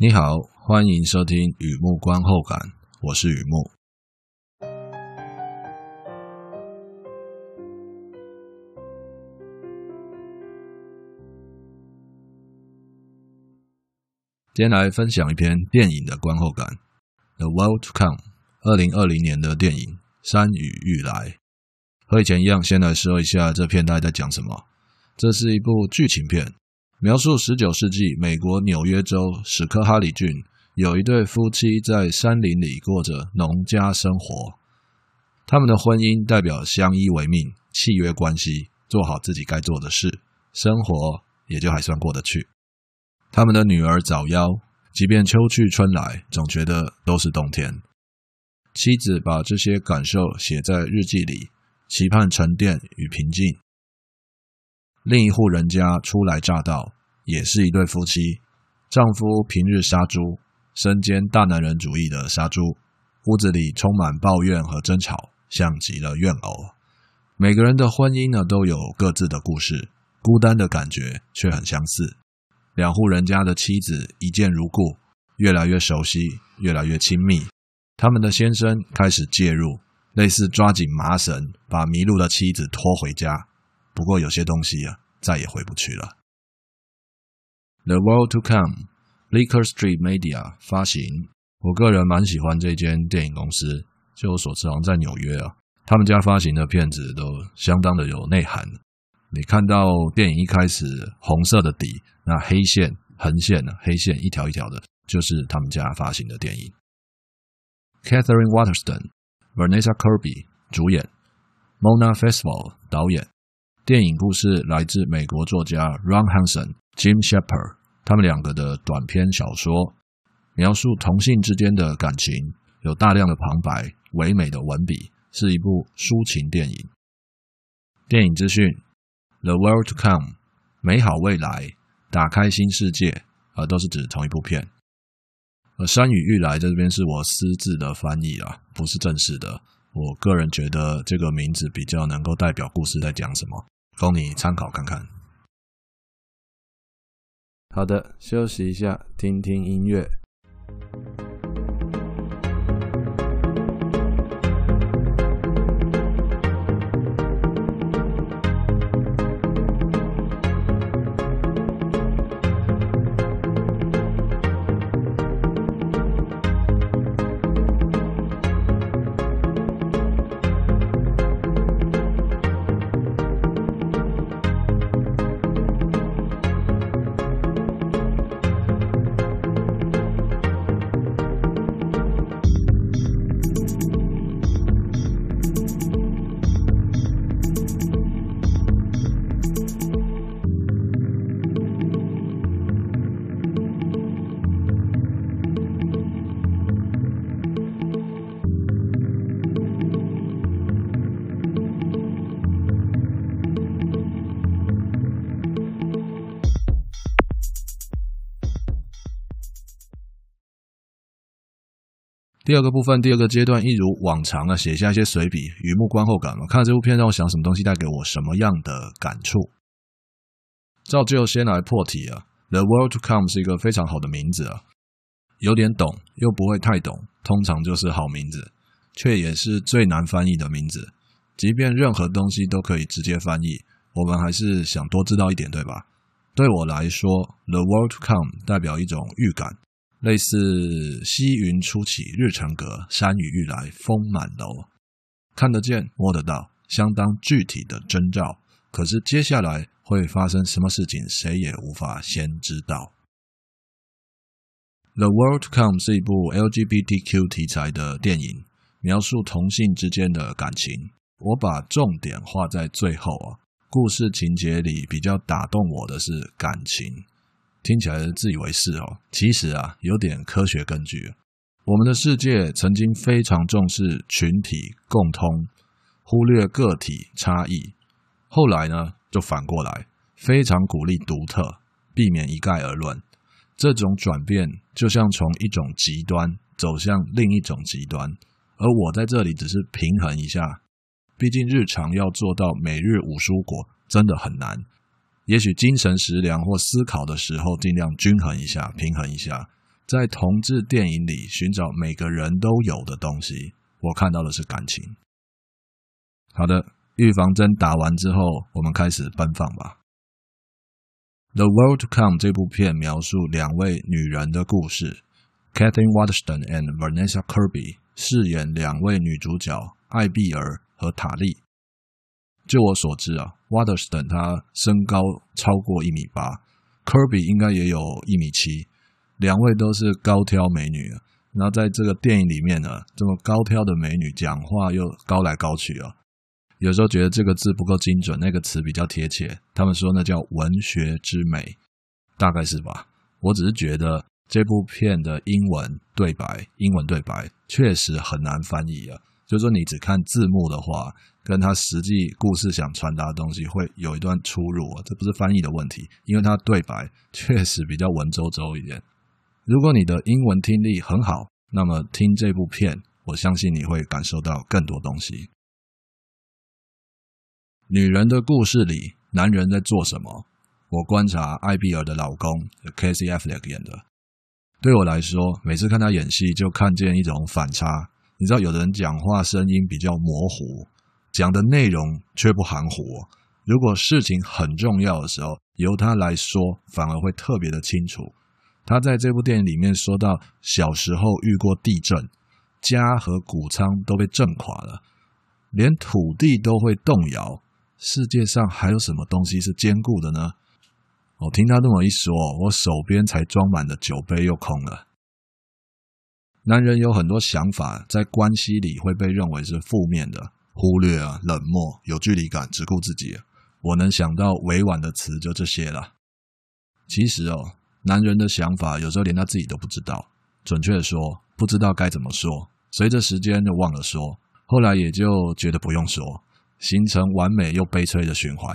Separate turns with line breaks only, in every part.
你好，欢迎收听雨木观后感，我是雨木。今天来分享一篇电影的观后感，《The World to Come》，二零二零年的电影《山雨欲来》。和以前一样，先来说一下这片大概在讲什么。这是一部剧情片。描述十九世纪美国纽约州史科哈里郡有一对夫妻在山林里过着农家生活，他们的婚姻代表相依为命、契约关系，做好自己该做的事，生活也就还算过得去。他们的女儿早夭，即便秋去春来，总觉得都是冬天。妻子把这些感受写在日记里，期盼沉淀与平静。另一户人家初来乍到，也是一对夫妻。丈夫平日杀猪，身兼大男人主义的杀猪，屋子里充满抱怨和争吵，像极了怨偶。每个人的婚姻呢，都有各自的故事，孤单的感觉却很相似。两户人家的妻子一见如故，越来越熟悉，越来越亲密。他们的先生开始介入，类似抓紧麻绳，把迷路的妻子拖回家。不过有些东西啊，再也回不去了。The World to Come，Bleecker Street Media 发行。我个人蛮喜欢这间电影公司，就我所知，好像在纽约啊。他们家发行的片子都相当的有内涵。你看到电影一开始红色的底，那黑线、横线？黑线一条一条的，就是他们家发行的电影。Katherine Waterston、Vanessa Kirby 主演，Mona Festival 导演。电影故事来自美国作家 Ron Hansen、Jim Shepard 他们两个的短篇小说，描述同性之间的感情，有大量的旁白、唯美的文笔，是一部抒情电影。电影资讯：The World to Come，美好未来，打开新世界，而都是指同一部片。而山雨欲来在这边是我私自的翻译啊，不是正式的。我个人觉得这个名字比较能够代表故事在讲什么。供你参考看看。好的，休息一下，听听音乐。第二个部分，第二个阶段，一如往常啊，写下一些随笔，雨木观后感嘛。看了这部片，让我想什么东西带给我什么样的感触？照旧先来破题啊，《The World to Come》是一个非常好的名字啊，有点懂又不会太懂，通常就是好名字，却也是最难翻译的名字。即便任何东西都可以直接翻译，我们还是想多知道一点，对吧？对我来说，《The World to Come》代表一种预感。类似西云初起，日成阁，山雨欲来，风满楼，看得见，摸得到，相当具体的征兆。可是接下来会发生什么事情，谁也无法先知道。《The World to Come》是一部 LGBTQ 题材的电影，描述同性之间的感情。我把重点画在最后啊，故事情节里比较打动我的是感情。听起来自以为是哦，其实啊有点科学根据。我们的世界曾经非常重视群体共通，忽略个体差异。后来呢，就反过来，非常鼓励独特，避免一概而论。这种转变就像从一种极端走向另一种极端，而我在这里只是平衡一下。毕竟日常要做到每日五蔬果，真的很难。也许精神食粮或思考的时候，尽量均衡一下、平衡一下。在同志电影里寻找每个人都有的东西，我看到的是感情。好的，预防针打完之后，我们开始奔放吧。《The World to Come》这部片描述两位女人的故事，Katherine Waterston and Vanessa Kirby 饰演两位女主角艾碧儿和塔莉。就我所知啊，Waterston 她身高超过一米八，Kirby 应该也有一米七。两位都是高挑美女，然后在这个电影里面呢，这么高挑的美女讲话又高来高去啊，有时候觉得这个字不够精准，那个词比较贴切。他们说那叫文学之美，大概是吧？我只是觉得这部片的英文对白，英文对白确实很难翻译啊。就是说你只看字幕的话，跟他实际故事想传达的东西会有一段出入啊。这不是翻译的问题，因为他对白确实比较文绉绉一点。如果你的英文听力很好，那么听这部片，我相信你会感受到更多东西。女人的故事里，男人在做什么？我观察艾比尔的老公 K.C. Affleck 演的，对我来说，每次看他演戏，就看见一种反差。你知道，有的人讲话声音比较模糊，讲的内容却不含糊。如果事情很重要的时候，由他来说，反而会特别的清楚。他在这部电影里面说到，小时候遇过地震，家和谷仓都被震垮了，连土地都会动摇。世界上还有什么东西是坚固的呢？我听他这么一说，我手边才装满的酒杯又空了。男人有很多想法，在关系里会被认为是负面的，忽略啊，冷漠，有距离感，只顾自己。我能想到委婉的词就这些了。其实哦。男人的想法有时候连他自己都不知道，准确的说，不知道该怎么说。随着时间就忘了说，后来也就觉得不用说，形成完美又悲催的循环。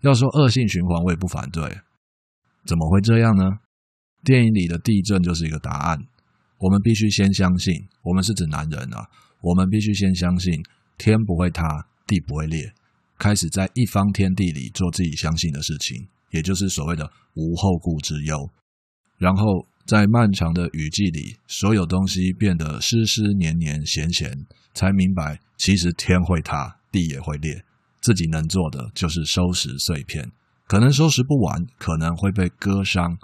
要说恶性循环，我也不反对。怎么会这样呢？电影里的地震就是一个答案。我们必须先相信，我们是指男人啊，我们必须先相信天不会塌，地不会裂，开始在一方天地里做自己相信的事情，也就是所谓的无后顾之忧。然后在漫长的雨季里，所有东西变得湿湿黏黏咸咸，才明白其实天会塌，地也会裂。自己能做的就是收拾碎片，可能收拾不完，可能会被割伤，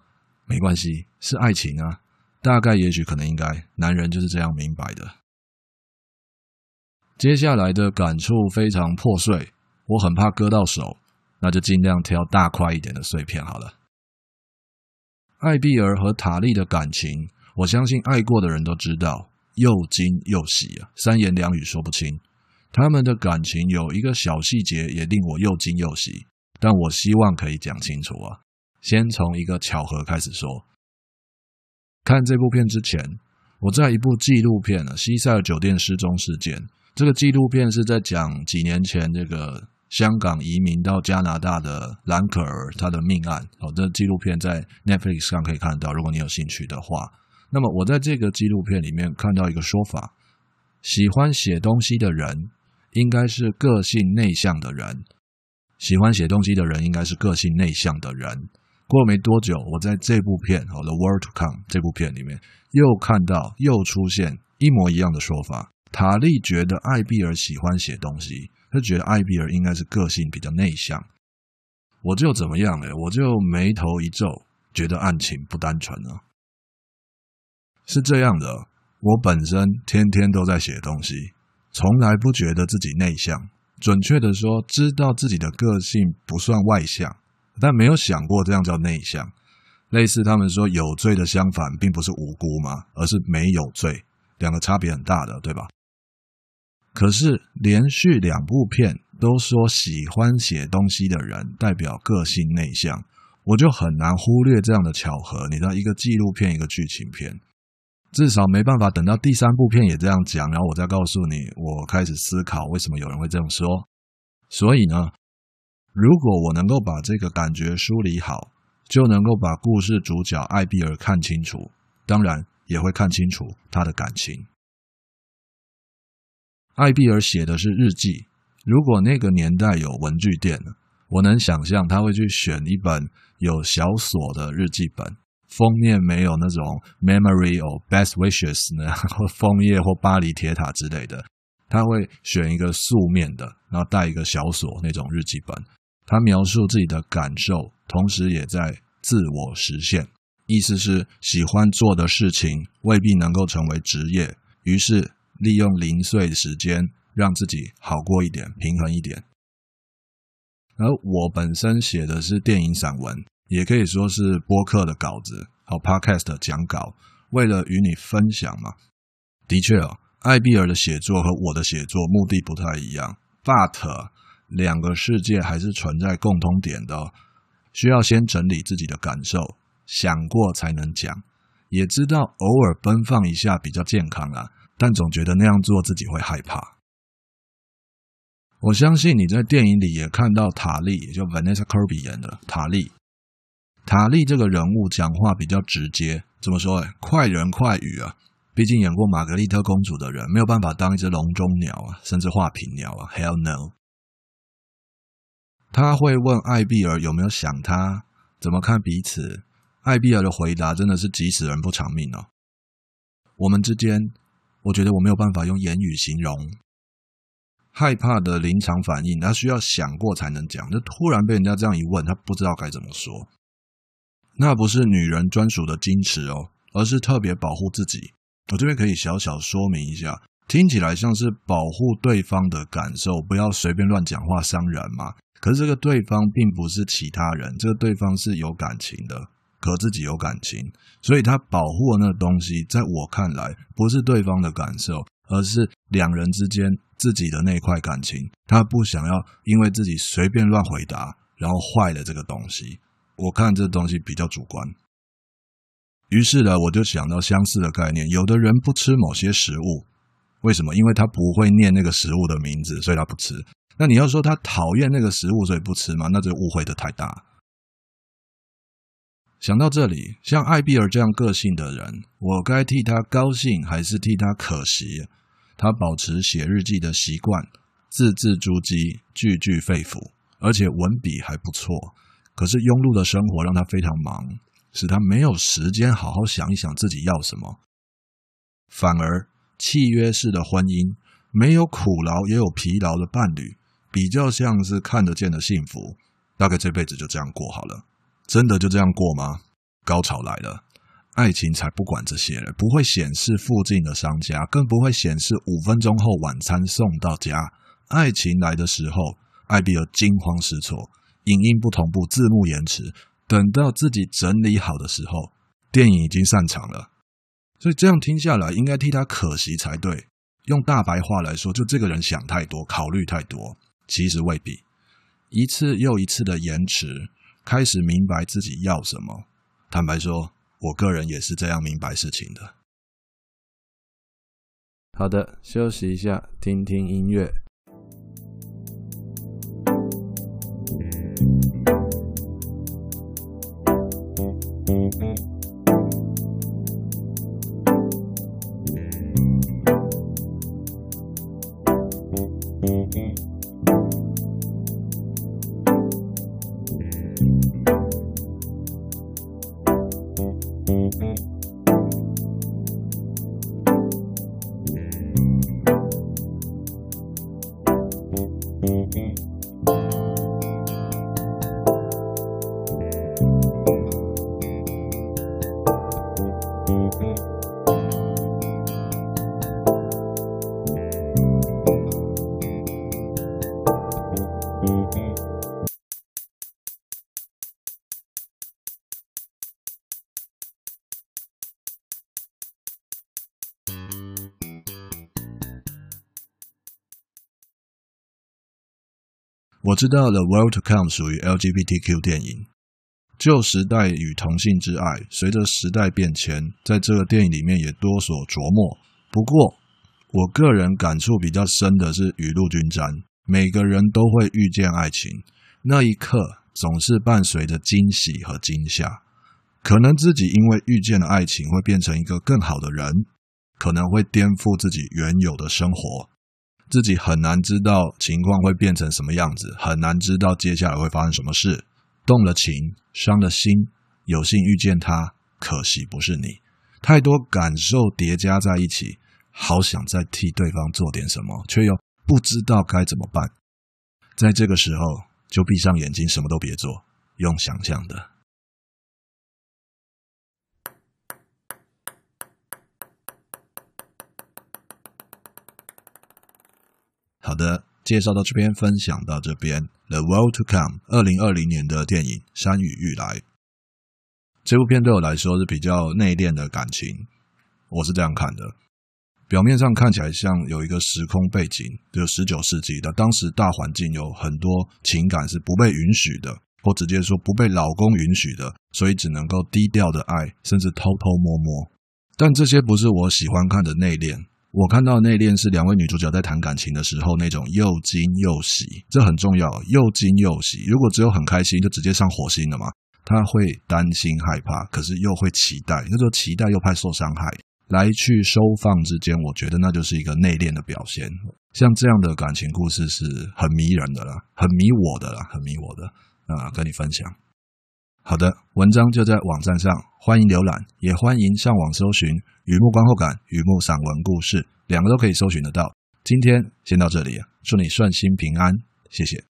没关系，是爱情啊。大概、也许、可能、应该，男人就是这样明白的。接下来的感触非常破碎，我很怕割到手，那就尽量挑大块一点的碎片好了。艾碧儿和塔莉的感情，我相信爱过的人都知道，又惊又喜啊，三言两语说不清。他们的感情有一个小细节也令我又惊又喜，但我希望可以讲清楚啊。先从一个巧合开始说。看这部片之前，我在一部纪录片《西塞尔酒店失踪事件》，这个纪录片是在讲几年前这个。香港移民到加拿大的兰可儿，他的命案。好，这纪录片在 Netflix 上可以看到。如果你有兴趣的话，那么我在这个纪录片里面看到一个说法：喜欢写东西的人应该是个性内向的人。喜欢写东西的人应该是个性内向的人。过了没多久，我在这部片《The World to Come》这部片里面又看到又出现一模一样的说法。塔莉觉得艾比尔喜欢写东西。他觉得艾比尔应该是个性比较内向，我就怎么样呢？我就眉头一皱，觉得案情不单纯啊。是这样的，我本身天天都在写东西，从来不觉得自己内向。准确的说，知道自己的个性不算外向，但没有想过这样叫内向。类似他们说有罪的相反，并不是无辜嘛，而是没有罪，两个差别很大的，对吧？可是连续两部片都说喜欢写东西的人代表个性内向，我就很难忽略这样的巧合。你知道，一个纪录片，一个剧情片，至少没办法等到第三部片也这样讲，然后我再告诉你，我开始思考为什么有人会这样说。所以呢，如果我能够把这个感觉梳理好，就能够把故事主角艾比尔看清楚，当然也会看清楚他的感情。艾碧尔写的是日记。如果那个年代有文具店，我能想象他会去选一本有小锁的日记本，封面没有那种 memory or best wishes 呢，或枫叶或巴黎铁塔之类的，他会选一个素面的，然后带一个小锁那种日记本。他描述自己的感受，同时也在自我实现。意思是喜欢做的事情未必能够成为职业，于是利用零碎的时间让自己好过一点，平衡一点。而我本身写的是电影散文，也可以说是播客的稿子，好 podcast 讲稿，为了与你分享嘛。的确哦，艾比尔的写作和我的写作目的不太一样，but 两个世界还是存在共通点的哦，需要先整理自己的感受。想过才能讲，也知道偶尔奔放一下比较健康啊，但总觉得那样做自己会害怕。我相信你在电影里也看到塔莉，也就 Vanessa Kirby 演的塔莉。塔莉这个人物讲话比较直接，怎么说？哎，快人快语啊！毕竟演过玛格丽特公主的人没有办法当一只笼中鸟啊，甚至画屏鸟啊，Hell no！他会问艾碧儿有没有想他，怎么看彼此。艾碧儿的回答真的是急死人不偿命哦。我们之间，我觉得我没有办法用言语形容害怕的临场反应，他需要想过才能讲。就突然被人家这样一问，他不知道该怎么说。那不是女人专属的矜持哦，而是特别保护自己。我这边可以小小说明一下，听起来像是保护对方的感受，不要随便乱讲话伤人嘛。可是这个对方并不是其他人，这个对方是有感情的。可自己有感情，所以他保护的那个东西，在我看来不是对方的感受，而是两人之间自己的那块感情。他不想要因为自己随便乱回答，然后坏了这个东西。我看这东西比较主观。于是呢，我就想到相似的概念：有的人不吃某些食物，为什么？因为他不会念那个食物的名字，所以他不吃。那你要说他讨厌那个食物，所以不吃吗？那就误会的太大。想到这里，像艾比尔这样个性的人，我该替他高兴还是替他可惜？他保持写日记的习惯，字字珠玑，句句肺腑，而且文笔还不错。可是庸碌的生活让他非常忙，使他没有时间好好想一想自己要什么。反而契约式的婚姻，没有苦劳也有疲劳的伴侣，比较像是看得见的幸福，大概这辈子就这样过好了。真的就这样过吗？高潮来了，爱情才不管这些了，不会显示附近的商家，更不会显示五分钟后晚餐送到家。爱情来的时候，艾比尔惊慌失措，影音不同步，字幕延迟。等到自己整理好的时候，电影已经散场了。所以这样听下来，应该替他可惜才对。用大白话来说，就这个人想太多，考虑太多。其实未必，一次又一次的延迟。开始明白自己要什么。坦白说，我个人也是这样明白事情的。好的，休息一下，听听音乐。我知道《The World to Come》属于 LGBTQ 电影，旧时代与同性之爱，随着时代变迁，在这个电影里面也多所琢磨。不过，我个人感触比较深的是雨露均沾，每个人都会遇见爱情，那一刻总是伴随着惊喜和惊吓。可能自己因为遇见了爱情，会变成一个更好的人，可能会颠覆自己原有的生活。自己很难知道情况会变成什么样子，很难知道接下来会发生什么事。动了情，伤了心，有幸遇见他，可惜不是你。太多感受叠加在一起，好想再替对方做点什么，却又不知道该怎么办。在这个时候，就闭上眼睛，什么都别做，用想象的。好的，介绍到这边，分享到这边。The World to Come，二零二零年的电影《山雨欲来》。这部片对我来说是比较内敛的感情，我是这样看的。表面上看起来像有一个时空背景，就十九世纪的，当时大环境有很多情感是不被允许的，或直接说不被老公允许的，所以只能够低调的爱，甚至偷偷摸摸。但这些不是我喜欢看的内敛。我看到的内敛是两位女主角在谈感情的时候那种又惊又喜，这很重要，又惊又喜。如果只有很开心，就直接上火星了嘛。他会担心害怕，可是又会期待，那就期待又怕受伤害，来去收放之间，我觉得那就是一个内敛的表现。像这样的感情故事是很迷人的啦，很迷我的啦，很迷我的啊，跟你分享。好的，文章就在网站上，欢迎浏览，也欢迎上网搜寻“雨幕观后感”“雨幕散文故事”，两个都可以搜寻得到。今天先到这里，祝你顺心平安，谢谢。